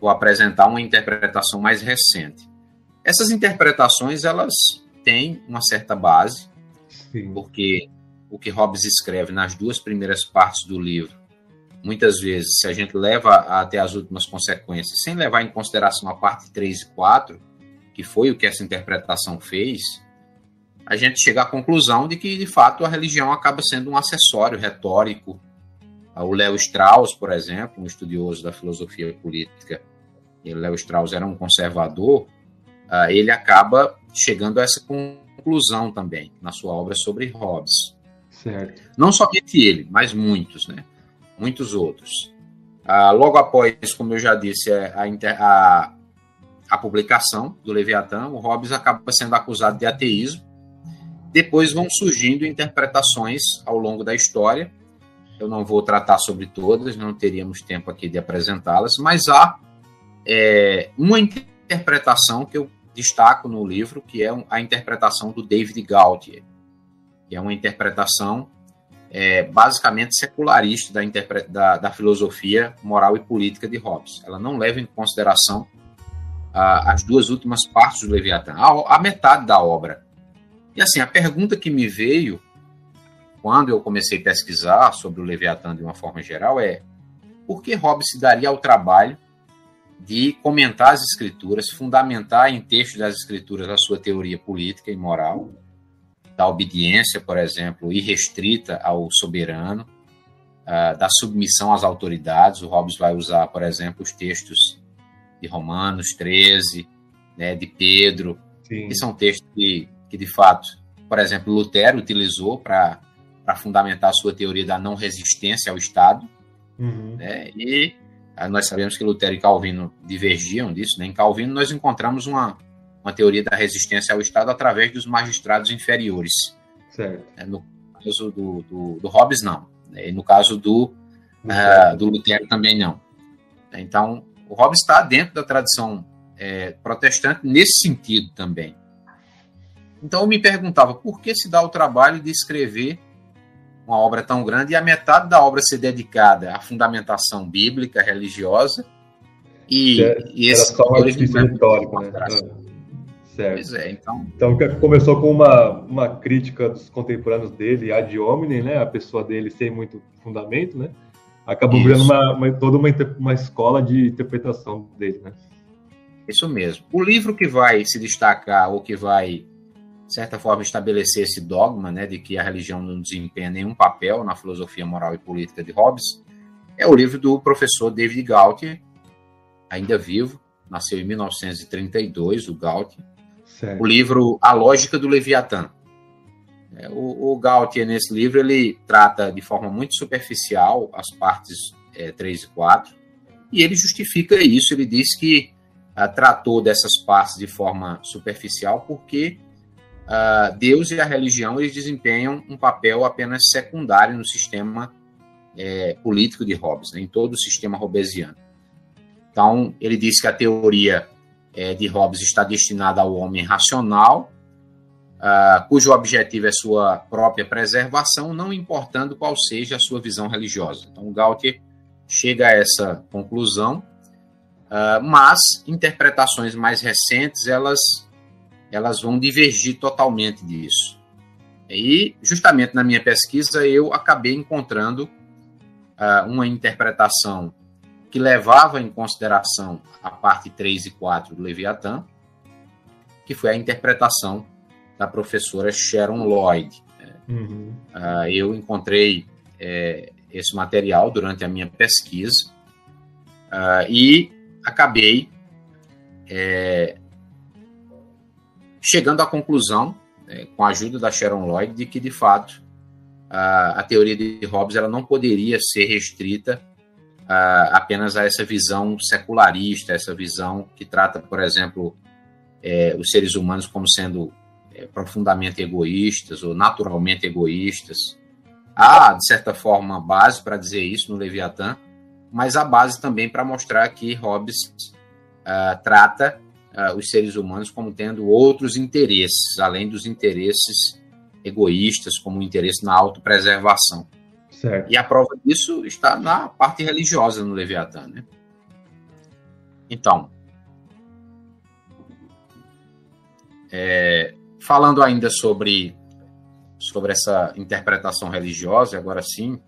Vou apresentar uma interpretação mais recente. Essas interpretações, elas têm uma certa base, Sim. porque o que Hobbes escreve nas duas primeiras partes do livro, muitas vezes, se a gente leva até as últimas consequências, sem levar em consideração a parte 3 e 4, que foi o que essa interpretação fez, a gente chega à conclusão de que, de fato, a religião acaba sendo um acessório retórico. O Léo Strauss, por exemplo, um estudioso da filosofia política, Léo Strauss era um conservador, ah, ele acaba chegando a essa conclusão também na sua obra sobre Hobbes. Certo. Não somente ele, mas muitos, né? Muitos outros. Ah, logo após, como eu já disse, é, a, a, a publicação do Leviatã, o Hobbes acaba sendo acusado de ateísmo. Depois vão surgindo interpretações ao longo da história. Eu não vou tratar sobre todas, não teríamos tempo aqui de apresentá-las, mas há é, uma interpretação que eu destaco no livro, que é a interpretação do David Gautier, que é uma interpretação é, basicamente secularista da, da, da, filosofia moral e política de Hobbes. Ela não leva em consideração as duas últimas partes do Leviatã, a, a metade da obra. E assim, a pergunta que me veio quando eu comecei a pesquisar sobre o Leviatã de uma forma geral é por que Hobbes se daria ao trabalho de comentar as escrituras, fundamentar em textos das escrituras a sua teoria política e moral, da obediência, por exemplo, irrestrita ao soberano, uh, da submissão às autoridades. O Hobbes vai usar, por exemplo, os textos de Romanos 13, né, de Pedro, Sim. que são textos que, que, de fato, por exemplo, Lutero utilizou para fundamentar a sua teoria da não resistência ao Estado. Uhum. Né, e ah, nós sabemos que Lutero e Calvino divergiam disso. Né? Em Calvino, nós encontramos uma, uma teoria da resistência ao Estado através dos magistrados inferiores. Certo. É, no caso do, do, do, Hobbes, não. Né? E no caso do, uh, do Lutero, também não. Então, o Hobbes está dentro da tradição é, protestante nesse sentido também. Então, eu me perguntava por que se dá o trabalho de escrever uma obra tão grande e a metade da obra ser dedicada à fundamentação bíblica, religiosa, e, é, e esse só uma histórico, né? Certo. Pois é, então... Então, começou com uma, uma crítica dos contemporâneos dele, ad hominem, né? A pessoa dele sem muito fundamento, né? Acabou virando uma, uma, toda uma, uma escola de interpretação dele, né? Isso mesmo. O livro que vai se destacar, ou que vai, de certa forma, estabelecer esse dogma, né, de que a religião não desempenha nenhum papel na filosofia moral e política de Hobbes, é o livro do professor David Gautier, ainda vivo, nasceu em 1932, o Gautier, Certo. O livro A Lógica do Leviatã. É, o, o Gautier, nesse livro, ele trata de forma muito superficial as partes é, 3 e 4, e ele justifica isso. Ele diz que ah, tratou dessas partes de forma superficial porque ah, Deus e a religião eles desempenham um papel apenas secundário no sistema é, político de Hobbes, né, em todo o sistema hobbesiano. Então, ele diz que a teoria é, de Hobbes está destinada ao homem racional, uh, cujo objetivo é sua própria preservação, não importando qual seja a sua visão religiosa. Então, Gautier chega a essa conclusão, uh, mas interpretações mais recentes elas elas vão divergir totalmente disso. E, justamente na minha pesquisa, eu acabei encontrando uh, uma interpretação que levava em consideração a parte 3 e 4 do Leviatã, que foi a interpretação da professora Sharon Lloyd. Uhum. Uh, eu encontrei é, esse material durante a minha pesquisa uh, e acabei é, chegando à conclusão, é, com a ajuda da Sharon Lloyd, de que de fato a, a teoria de Hobbes ela não poderia ser restrita a, apenas a essa visão secularista, essa visão que trata, por exemplo, é, os seres humanos como sendo é, profundamente egoístas ou naturalmente egoístas. Há, de certa forma, base para dizer isso no Leviatã, mas há base também para mostrar que Hobbes uh, trata uh, os seres humanos como tendo outros interesses, além dos interesses egoístas, como o interesse na autopreservação. Certo. E a prova disso está na parte religiosa no Leviatã. Né? Então, é, falando ainda sobre, sobre essa interpretação religiosa, agora sim,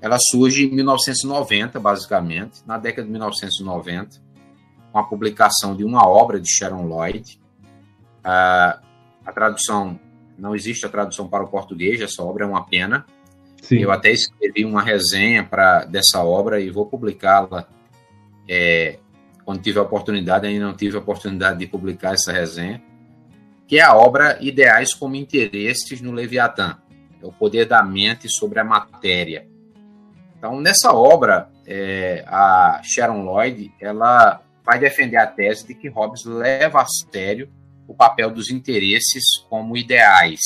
ela surge em 1990, basicamente, na década de 1990, com a publicação de uma obra de Sharon Lloyd. Uh, a tradução, não existe a tradução para o português, essa obra é uma pena. Sim. Eu até escrevi uma resenha para dessa obra e vou publicá-la é, quando tiver oportunidade, ainda não tive a oportunidade de publicar essa resenha, que é a obra Ideais como Interesses no Leviatã, é o poder da mente sobre a matéria. Então, nessa obra, é, a Sharon Lloyd, ela vai defender a tese de que Hobbes leva a sério o papel dos interesses como ideais.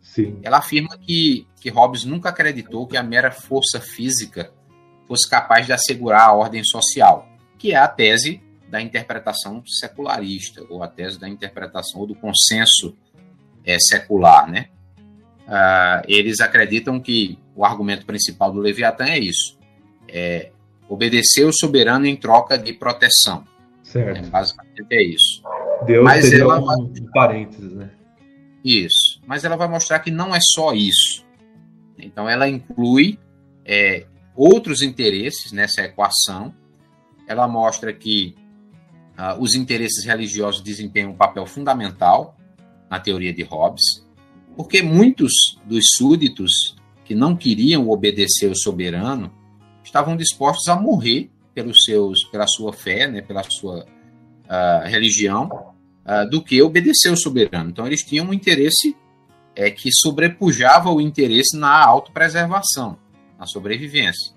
Sim. Ela afirma que, que Hobbes nunca acreditou que a mera força física fosse capaz de assegurar a ordem social, que é a tese da interpretação secularista, ou a tese da interpretação ou do consenso é, secular, né? Uh, eles acreditam que o argumento principal do Leviatã é isso: é, obedecer o soberano em troca de proteção. Certo. É, basicamente é isso. Deus Mas ela um, vai... parênteses, né? Isso. Mas ela vai mostrar que não é só isso. Então ela inclui é, outros interesses nessa equação. Ela mostra que uh, os interesses religiosos desempenham um papel fundamental na teoria de Hobbes, porque muitos dos súditos que não queriam obedecer o soberano estavam dispostos a morrer pelos seus, pela sua fé, né, pela sua uh, religião, uh, do que obedecer o soberano. Então eles tinham um interesse é, que sobrepujava o interesse na autopreservação, na sobrevivência.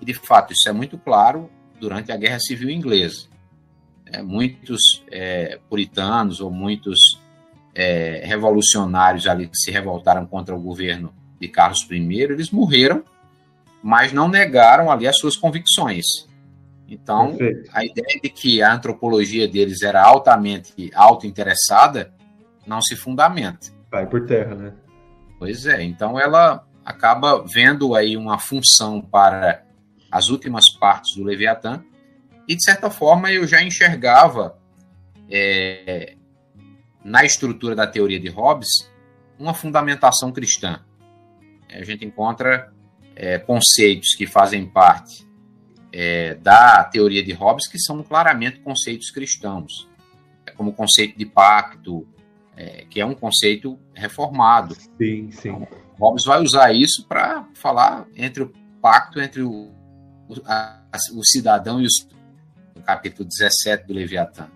E de fato isso é muito claro durante a Guerra Civil Inglesa. É, muitos é, puritanos ou muitos é, revolucionários ali que se revoltaram contra o governo de Carlos I, eles morreram mas não negaram ali as suas convicções. Então, Perfeito. a ideia de que a antropologia deles era altamente auto-interessada não se fundamenta. Vai por terra, né? Pois é, então ela acaba vendo aí uma função para as últimas partes do Leviatã, e de certa forma eu já enxergava é, na estrutura da teoria de Hobbes uma fundamentação cristã. A gente encontra é, conceitos que fazem parte é, da teoria de Hobbes que são claramente conceitos cristãos, é como o conceito de pacto, é, que é um conceito reformado. Sim, sim. Então, Hobbes vai usar isso para falar entre o pacto entre o, a, o cidadão e os no capítulo 17 do Leviatã.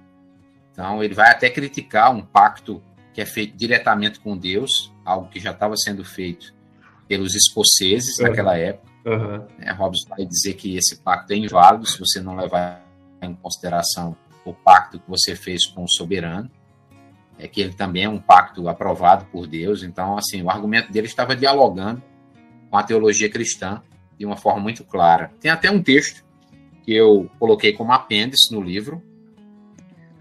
Então, ele vai até criticar um pacto que é feito diretamente com Deus, algo que já estava sendo feito pelos escoceses uhum. naquela época. Uhum. É, Hobbes vai dizer que esse pacto é inválido se você não levar em consideração o pacto que você fez com o soberano, é que ele também é um pacto aprovado por Deus. Então, assim, o argumento dele estava dialogando com a teologia cristã de uma forma muito clara. Tem até um texto que eu coloquei como apêndice no livro,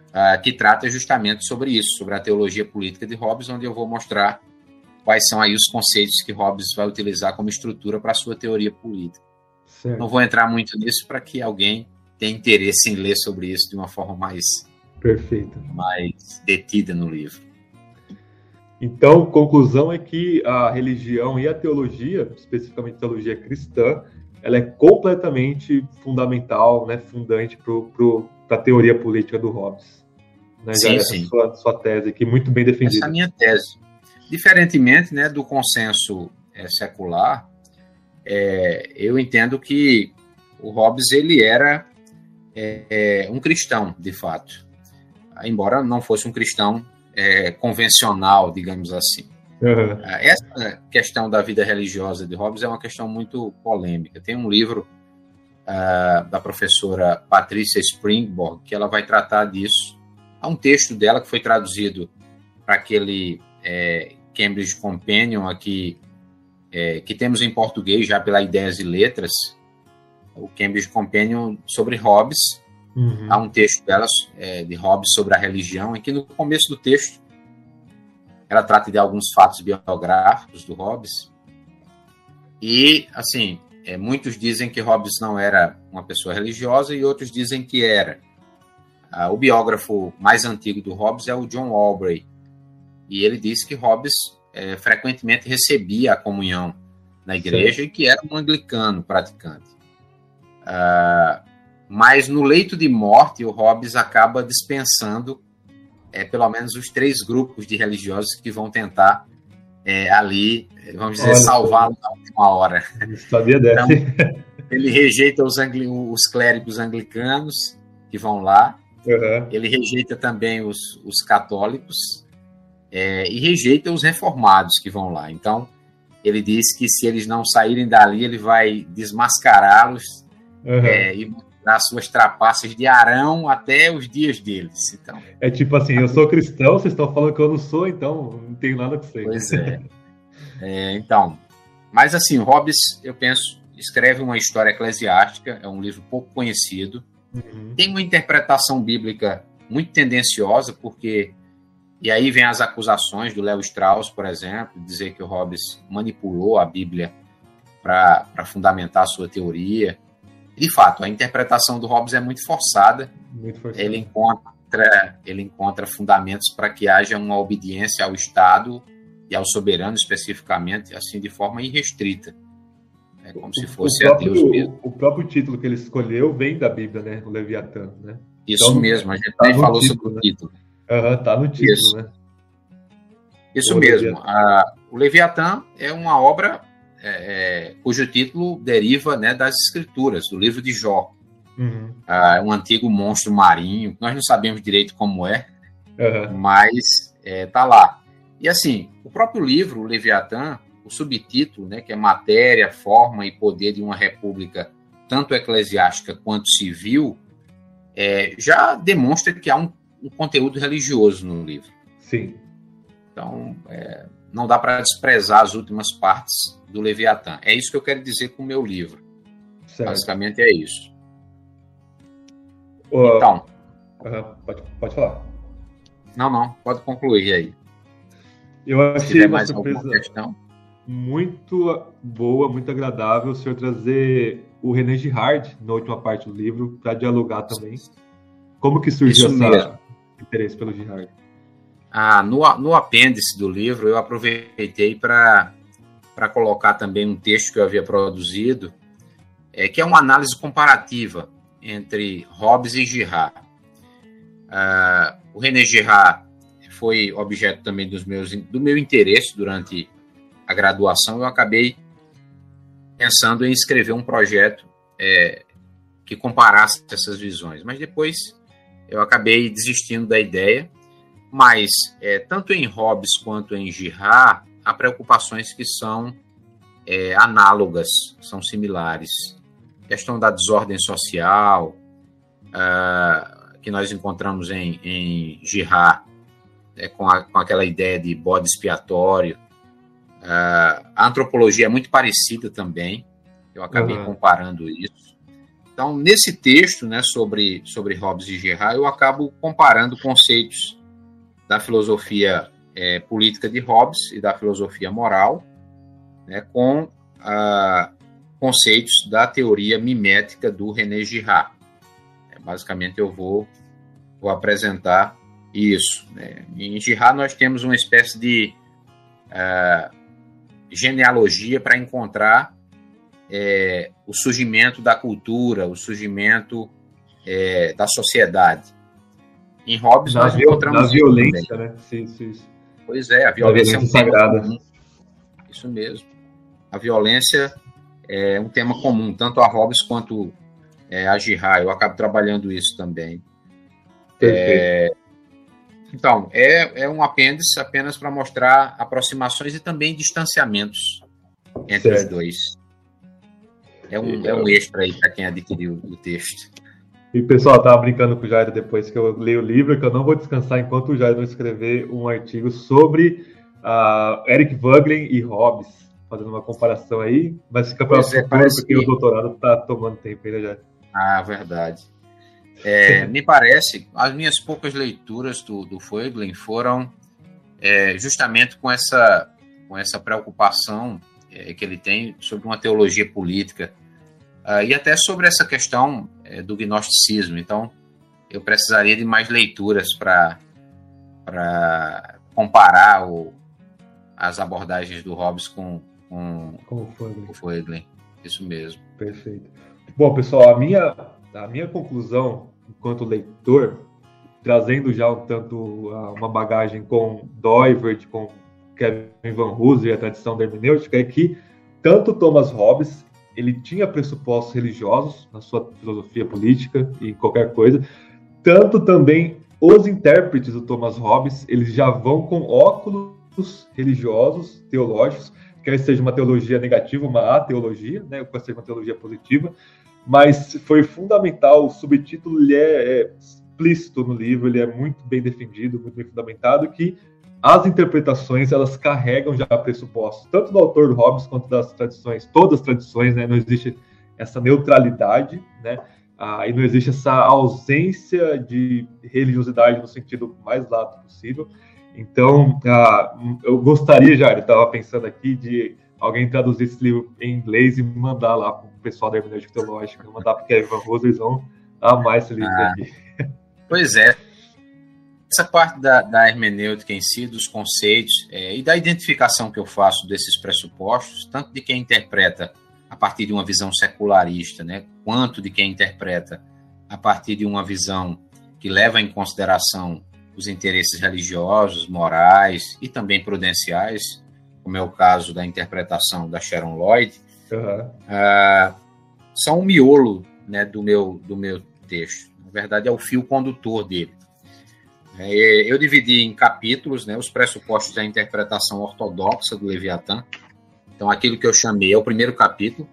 uh, que trata justamente sobre isso, sobre a teologia política de Hobbes, onde eu vou mostrar quais são aí os conceitos que Hobbes vai utilizar como estrutura para a sua teoria política. Certo. Não vou entrar muito nisso para que alguém tenha interesse em ler sobre isso de uma forma mais Perfeito. mais detida no livro. Então, conclusão é que a religião e a teologia, especificamente a teologia cristã, ela é completamente fundamental, né, fundante para a teoria política do Hobbes. Né? Sim, sim. Sua, sua tese aqui, muito bem defendida. Essa é a minha tese. Diferentemente né, do consenso é, secular, é, eu entendo que o Hobbes ele era é, é um cristão, de fato, embora não fosse um cristão é, convencional, digamos assim. Uhum. Essa questão da vida religiosa de Hobbes é uma questão muito polêmica. Tem um livro uh, da professora Patrícia Springborg que ela vai tratar disso. Há um texto dela que foi traduzido para aquele é, Cambridge Companion aqui, é, que temos em português já pela Ideias e Letras, o Cambridge Companion sobre Hobbes. Uhum. Há um texto delas é, de Hobbes sobre a religião, em que no começo do texto ela trata de alguns fatos biográficos do Hobbes. E, assim, é, muitos dizem que Hobbes não era uma pessoa religiosa e outros dizem que era. Ah, o biógrafo mais antigo do Hobbes é o John Aubrey. E ele diz que Hobbes é, frequentemente recebia a comunhão na igreja Sim. e que era um anglicano praticante. Ah, mas no leito de morte, o Hobbes acaba dispensando é, pelo menos os três grupos de religiosos que vão tentar é, ali, vamos dizer, salvá-lo na última hora. Sabia dessa. Então, ele rejeita os, os clérigos anglicanos que vão lá, uhum. ele rejeita também os, os católicos é, e rejeita os reformados que vão lá. Então, ele diz que se eles não saírem dali, ele vai desmascará-los uhum. é, e nas suas trapaças de Arão até os dias deles. Então, é tipo assim, eu sou cristão, vocês estão falando que eu não sou, então não tenho nada que ser. Pois é. é então, mas assim, Hobbes, eu penso, escreve uma história eclesiástica, é um livro pouco conhecido, uhum. tem uma interpretação bíblica muito tendenciosa, porque e aí vem as acusações do Léo Strauss, por exemplo, dizer que o Hobbes manipulou a Bíblia para fundamentar a sua teoria de fato, a interpretação do Hobbes é muito forçada. Muito forçada. Ele encontra, ele encontra fundamentos para que haja uma obediência ao Estado e ao soberano especificamente, assim de forma irrestrita. É como se fosse próprio, a Deus mesmo. O próprio título que ele escolheu vem da Bíblia, né? O Leviatã, né? Isso então, mesmo, a gente tá nem falou título, sobre né? o título. Aham, uhum, tá no título, Isso. né? Isso o mesmo. Leviatã. A, o Leviatã é uma obra é, é, cujo título deriva né, das escrituras, do livro de Jó. Uhum. Ah, um antigo monstro marinho, nós não sabemos direito como é, uhum. mas é, tá lá. E assim, o próprio livro, o Leviatã, o subtítulo, né, que é Matéria, Forma e Poder de uma República, tanto eclesiástica quanto civil, é, já demonstra que há um, um, conteúdo religioso no livro. Sim. Então, é, não dá para desprezar as últimas partes do Leviatã. É isso que eu quero dizer com o meu livro. Certo. Basicamente é isso. então. pode, pode falar. Não, não, pode concluir aí. Eu achei uma mais surpresa muito boa, muito agradável o senhor trazer o René Girard na última parte do livro para dialogar também. Como que surgiu esse interesse pelo Girard? Ah, no, no apêndice do livro eu aproveitei para colocar também um texto que eu havia produzido, é, que é uma análise comparativa entre Hobbes e Girard. Uh, o René Girard foi objeto também dos meus, do meu interesse durante a graduação. Eu acabei pensando em escrever um projeto é, que comparasse essas visões, mas depois eu acabei desistindo da ideia. Mas é, tanto em Hobbes quanto em Girard há preocupações que são é, análogas, são similares. A questão da desordem social, uh, que nós encontramos em, em Girard, é, com, a, com, aquela ideia de bode expiatório. Uh, a antropologia é muito parecida também, eu acabei uhum. comparando isso. Então, nesse texto né, sobre, sobre Hobbes e Girard, eu acabo comparando conceitos da filosofia é, política de Hobbes e da filosofia moral, né, com ah, conceitos da teoria mimética do René Girard. É, basicamente, eu vou vou apresentar isso. Né? Em Girard nós temos uma espécie de uh, genealogia para encontrar é, o surgimento da cultura, o surgimento é, da sociedade. Em Hobbes da nós encontramos da violência, também. né? Sim, sim, sim. Pois é, a violência, a violência é um sagrada. Comum. Isso mesmo. A violência é um tema comum, tanto a Hobbes quanto é, a Girard. Eu acabo trabalhando isso também. É, então, é, é um apêndice apenas para mostrar aproximações e também distanciamentos entre certo. os dois. É um, é um extra aí para quem adquiriu o texto. E pessoal, tava brincando com o Jairo depois que eu leio o livro, que eu não vou descansar enquanto o Jairo não escrever um artigo sobre uh, Eric Voegelin e Hobbes, fazendo uma comparação aí, mas fica para o futuro, porque que... o doutorado está tomando tempo ainda já. Ah, verdade. É, me parece, as minhas poucas leituras do, do Voegelin foram é, justamente com essa, com essa preocupação é, que ele tem sobre uma teologia política uh, e até sobre essa questão é, do gnosticismo. Então, eu precisaria de mais leituras para comparar o, as abordagens do Hobbes com, com, com o Voegelin. Isso mesmo. Perfeito. Bom, pessoal, a minha, a minha conclusão enquanto leitor, trazendo já um tanto uma bagagem com Doivert, com Kevin Van Hooser e a tradição da hermenêutica, é que tanto Thomas Hobbes ele tinha pressupostos religiosos na sua filosofia política e qualquer coisa, tanto também os intérpretes do Thomas Hobbes, eles já vão com óculos religiosos, teológicos, quer seja uma teologia negativa, uma ateologia, né, quer seja uma teologia positiva, mas foi fundamental, o subtítulo ele é, é explícito no livro, ele é muito bem defendido, muito bem fundamentado, que as interpretações elas carregam já pressupostos, tanto do autor Hobbes quanto das tradições, todas as tradições, né? Não existe essa neutralidade, né? Ah, e não existe essa ausência de religiosidade no sentido mais lato possível. Então, ah, eu gostaria, já, eu estava pensando aqui, de alguém traduzir esse livro em inglês e mandar lá para o pessoal da hermenêutica teológica, mandar para o Kevin Van eles vão amar esse livro ah, aqui. Pois é. Essa parte da, da hermenêutica em si, dos conceitos é, e da identificação que eu faço desses pressupostos, tanto de quem interpreta a partir de uma visão secularista, né, quanto de quem interpreta a partir de uma visão que leva em consideração os interesses religiosos, morais e também prudenciais, como é o caso da interpretação da Sharon Lloyd, uhum. uh, são o miolo né, do, meu, do meu texto. Na verdade, é o fio condutor dele. É, eu dividi em capítulos né, os pressupostos da interpretação ortodoxa do Leviatã. Então, aquilo que eu chamei é o primeiro capítulo.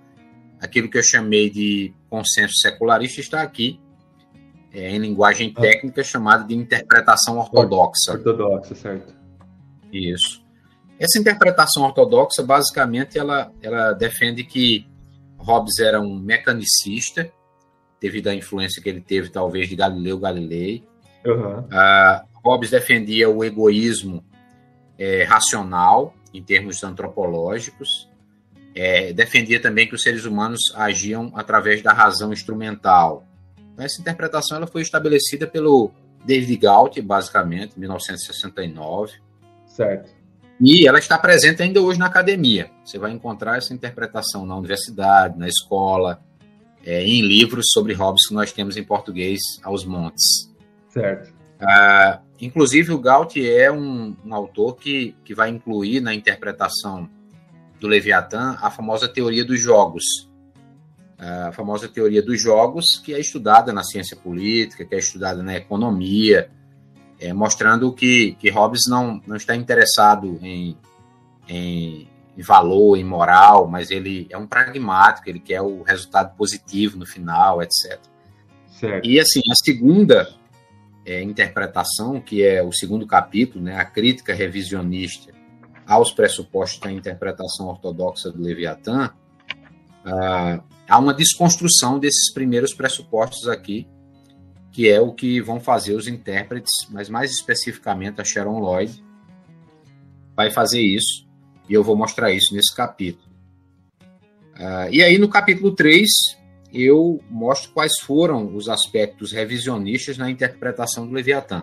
Aquilo que eu chamei de consenso secularista está aqui, é, em linguagem ah. técnica, chamado de interpretação ortodoxa. Ortodoxa, certo. Isso. Essa interpretação ortodoxa, basicamente, ela, ela defende que Hobbes era um mecanicista, devido à influência que ele teve, talvez, de Galileu Galilei. Uhum. Uh, Hobbes defendia o egoísmo é, racional, em termos antropológicos. É, defendia também que os seres humanos agiam através da razão instrumental. Então, essa interpretação ela foi estabelecida pelo David Galt, basicamente, em 1969. Certo. E ela está presente ainda hoje na academia. Você vai encontrar essa interpretação na universidade, na escola, é, em livros sobre Hobbes que nós temos em português aos montes. Certo. Ah, inclusive, o Galt é um, um, autor que, que vai incluir na interpretação do Leviatã a famosa teoria dos jogos. A famosa teoria dos jogos, que é estudada na ciência política, que é estudada na economia, é, mostrando que, que Hobbes não, não está interessado em, em, em, valor, em moral, mas ele é um pragmático, ele quer o resultado positivo no final, etc. Certo. E assim, a segunda é, interpretação, que é o segundo capítulo, né, a crítica revisionista aos pressupostos da interpretação ortodoxa do Leviatã, ah, há uma desconstrução desses primeiros pressupostos aqui, que é o que vão fazer os intérpretes, mas mais especificamente a Sharon Lloyd, vai fazer isso, e eu vou mostrar isso nesse capítulo. Uh, e aí, no capítulo 3, eu mostro quais foram os aspectos revisionistas na interpretação do Leviatã.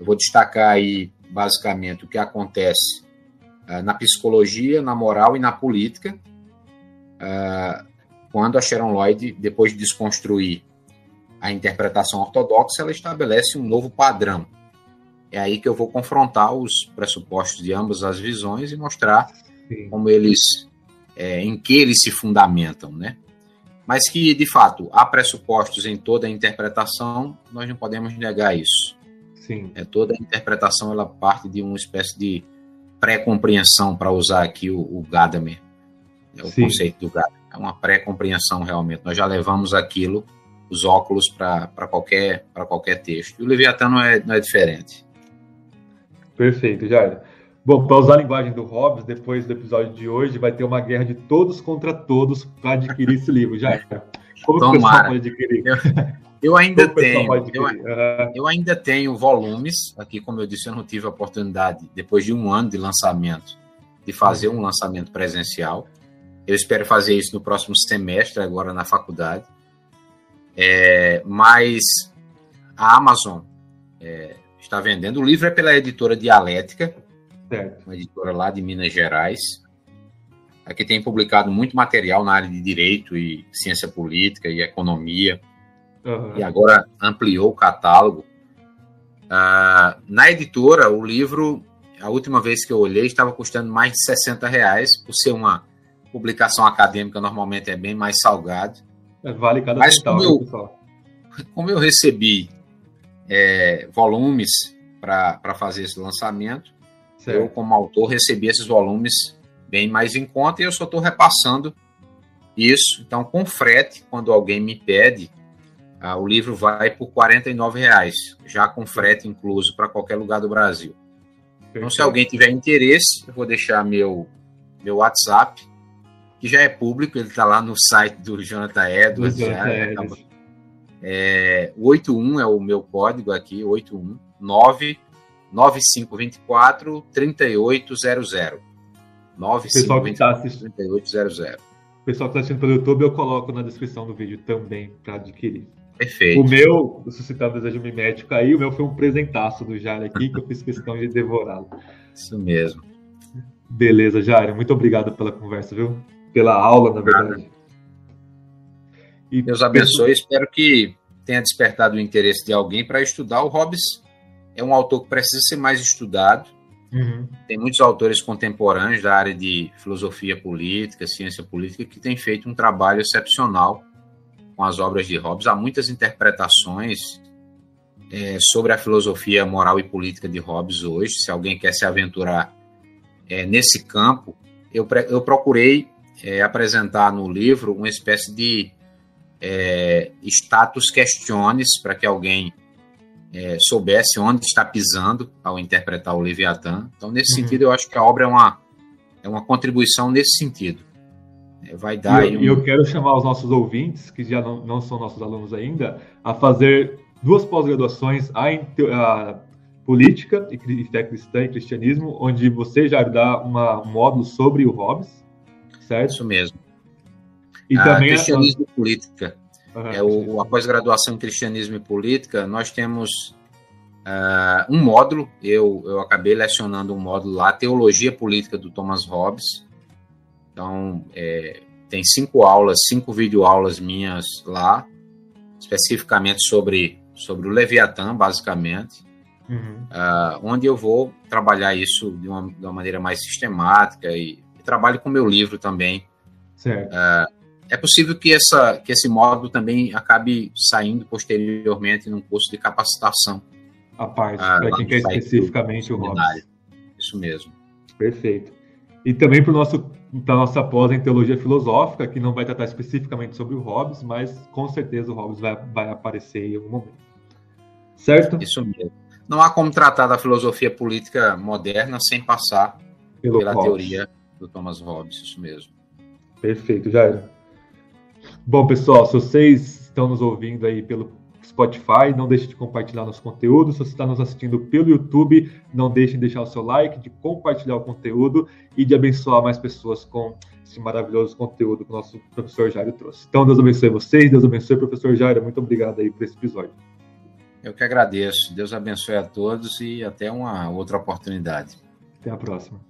Eu vou destacar aí, basicamente, o que acontece uh, na psicologia, na moral e na política, uh, quando a Sharon Lloyd, depois de desconstruir a interpretação ortodoxa, ela estabelece um novo padrão. É aí que eu vou confrontar os pressupostos de ambas as visões e mostrar Sim. como eles, é, em que eles se fundamentam, né? Mas que, de fato, há pressupostos em toda a interpretação, nós não podemos negar isso. Sim. É, toda a interpretação ela parte de uma espécie de pré-compreensão, para usar aqui o, o Gadamer, é o Sim. conceito do Gadamer. É uma pré-compreensão realmente. Nós já levamos aquilo, os óculos, para qualquer, qualquer texto. E o Leviatã não é, não é diferente. Perfeito, Jair. Bom, para usar a linguagem do Hobbes, depois do episódio de hoje, vai ter uma guerra de todos contra todos para adquirir esse livro. Já. Como Tomara. o pessoal pode adquirir? Eu, eu ainda tenho. Eu, eu, ainda tenho volumes. Aqui, como eu disse, eu não tive a oportunidade, depois de um ano de lançamento, de fazer um lançamento presencial. Eu espero fazer isso no próximo semestre, agora na faculdade. É, mas a Amazon é, está vendendo. O livro é pela editora Dialética Certo. Uma editora lá de Minas Gerais. Aqui tem publicado muito material na área de direito e ciência política e economia. Uhum. E agora ampliou o catálogo. Uh, na editora, o livro, a última vez que eu olhei, estava custando mais de 60 reais, por ser uma publicação acadêmica, normalmente é bem mais salgado. É, vale cada Mas centavo, como, eu, como eu recebi é, volumes para fazer esse lançamento, Certo. Eu, como autor, recebi esses volumes bem mais em conta e eu só estou repassando isso. Então, com frete, quando alguém me pede, ah, o livro vai por R$ reais, já com frete incluso para qualquer lugar do Brasil. Perfeito. Então, se alguém tiver interesse, eu vou deixar meu, meu WhatsApp, que já é público, ele está lá no site do Jonathan Edwards. Já, Edwards. É, 81 é o meu código aqui, 819 9524 3800. 9524 3800. O pessoal que está assistindo pelo YouTube, eu coloco na descrição do vídeo também para adquirir. Perfeito. O meu, suscitando desejo mimético aí, o meu foi um presentaço do Jair aqui, que eu fiz questão de devorá-lo. Isso mesmo. Beleza, Jair. Muito obrigado pela conversa, viu? Pela aula, na verdade. E Deus abençoe. Espero que tenha despertado o interesse de alguém para estudar o Hobbes é um autor que precisa ser mais estudado. Uhum. Tem muitos autores contemporâneos da área de filosofia política, ciência política, que têm feito um trabalho excepcional com as obras de Hobbes. Há muitas interpretações é, sobre a filosofia moral e política de Hobbes hoje. Se alguém quer se aventurar é, nesse campo, eu, eu procurei é, apresentar no livro uma espécie de é, status questiones para que alguém é, soubesse onde está pisando ao interpretar o Leviatã. Então, nesse uhum. sentido, eu acho que a obra é uma, é uma contribuição nesse sentido. É, vai dar. E eu, um... eu, quero chamar os nossos ouvintes, que já não, não são nossos alunos ainda, a fazer duas pós-graduações, a, a, política e fé cristã e cristianismo, onde você já dá uma, um módulo sobre o Hobbes, certo? Isso mesmo. E ah, também cristianismo a... e política. Uhum, é o, a pós-graduação em cristianismo e política, nós temos uh, um módulo, eu, eu acabei lecionando um módulo lá, Teologia Política do Thomas Hobbes. Então, é, tem cinco aulas, cinco videoaulas minhas lá, especificamente sobre, sobre o Leviatã, basicamente, uhum. uh, onde eu vou trabalhar isso de uma, de uma maneira mais sistemática e, e trabalho com meu livro também. Certo. Uh, é possível que, essa, que esse módulo também acabe saindo posteriormente num curso de capacitação. A parte, para quem quer especificamente o Hobbes. Isso mesmo. Perfeito. E também para nosso para nossa pós em teologia filosófica, que não vai tratar especificamente sobre o Hobbes, mas com certeza o Hobbes vai, vai aparecer em algum momento. Certo? Isso mesmo. Não há como tratar da filosofia política moderna sem passar Pelo pela Hobbes. teoria do Thomas Hobbes, isso mesmo. Perfeito, Jair. Bom, pessoal, se vocês estão nos ouvindo aí pelo Spotify, não deixe de compartilhar nosso conteúdo. Se você está nos assistindo pelo YouTube, não deixe de deixar o seu like, de compartilhar o conteúdo e de abençoar mais pessoas com esse maravilhoso conteúdo que o nosso professor Jairo trouxe. Então, Deus abençoe vocês, Deus abençoe o professor Jairo. Muito obrigado aí por esse episódio. Eu que agradeço. Deus abençoe a todos e até uma outra oportunidade. Até a próxima.